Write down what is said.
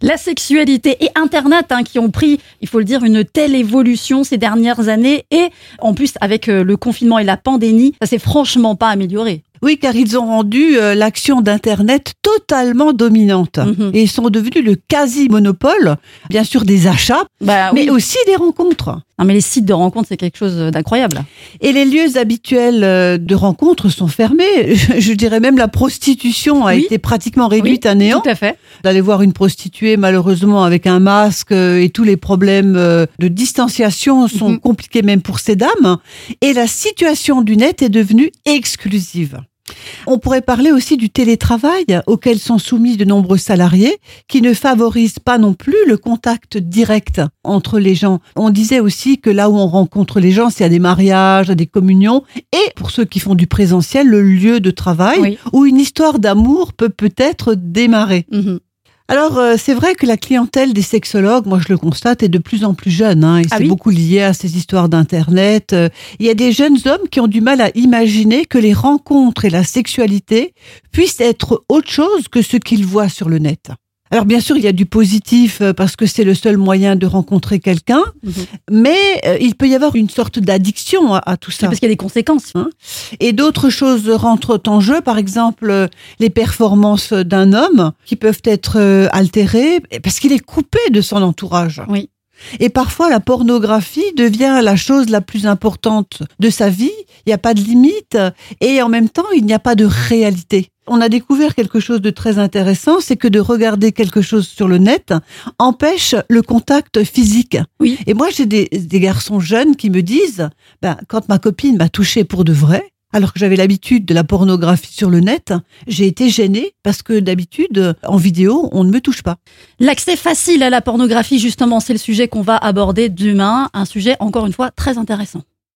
La sexualité et Internet hein, qui ont pris, il faut le dire, une telle évolution ces dernières années et en plus avec euh, le confinement et la pandémie, ça s'est franchement pas amélioré. Oui, car ils ont rendu euh, l'action d'Internet totalement dominante. Mhm. Et ils sont devenus le quasi-monopole, bien sûr, des achats, Bah mais oui. aussi des rencontres. Non, mais les sites de rencontres, c'est quelque chose d'incroyable. Et les lieux habituels euh, de rencontres sont fermés. Je dirais même la prostitution a Oui. été pratiquement réduite à néant. Tout à fait. D'aller voir une prostituée, malheureusement, avec un masque euh, et tous les problèmes euh, de distanciation sont Mhm. compliqués même pour ces dames. Et la situation du net est devenue exclusive. On pourrait parler aussi du télétravail auquel sont soumis de nombreux salariés qui ne favorise pas non plus le contact direct entre les gens. On disait aussi que là où on rencontre les gens, c'est à des mariages, à des communions et pour ceux qui font du présentiel, le lieu de travail Oui. où une histoire d'amour peut peut-être démarrer. Mhm. Alors, euh, c'est vrai que la clientèle des sexologues, moi je le constate, est de plus en plus jeune. Hein, et Ah c'est oui? beaucoup lié à ces histoires d'Internet. Euh, Il y a des jeunes hommes qui ont du mal à imaginer que les rencontres et la sexualité puissent être autre chose que ce qu'ils voient sur le net. Alors bien sûr, il y a du positif euh, parce que c'est le seul moyen de rencontrer quelqu'un, Mhm. mais euh, il peut y avoir une sorte d'addiction à, à tout ça. parce qu'il y a des conséquences. Et d'autres choses rentrent en jeu, par exemple euh, les performances d'un homme qui peuvent être altérées parce qu'il est coupé de son entourage. Oui. Et parfois la pornographie devient la chose la plus importante de sa vie. Il n'y a pas de limite et en même temps il n'y a pas de réalité. On a découvert quelque chose de très intéressant, c'est que de regarder quelque chose sur le net empêche le contact physique. Oui. Et moi j'ai des, des garçons jeunes qui me disent, ben, quand ma copine m'a touché pour de vrai, alors que j'avais l'habitude de la pornographie sur le net, j'ai été gênée parce que d'habitude, en vidéo, on ne me touche pas. L'accès facile à la pornographie, justement, c'est le sujet qu'on va aborder demain. Un sujet, encore une fois, très intéressant.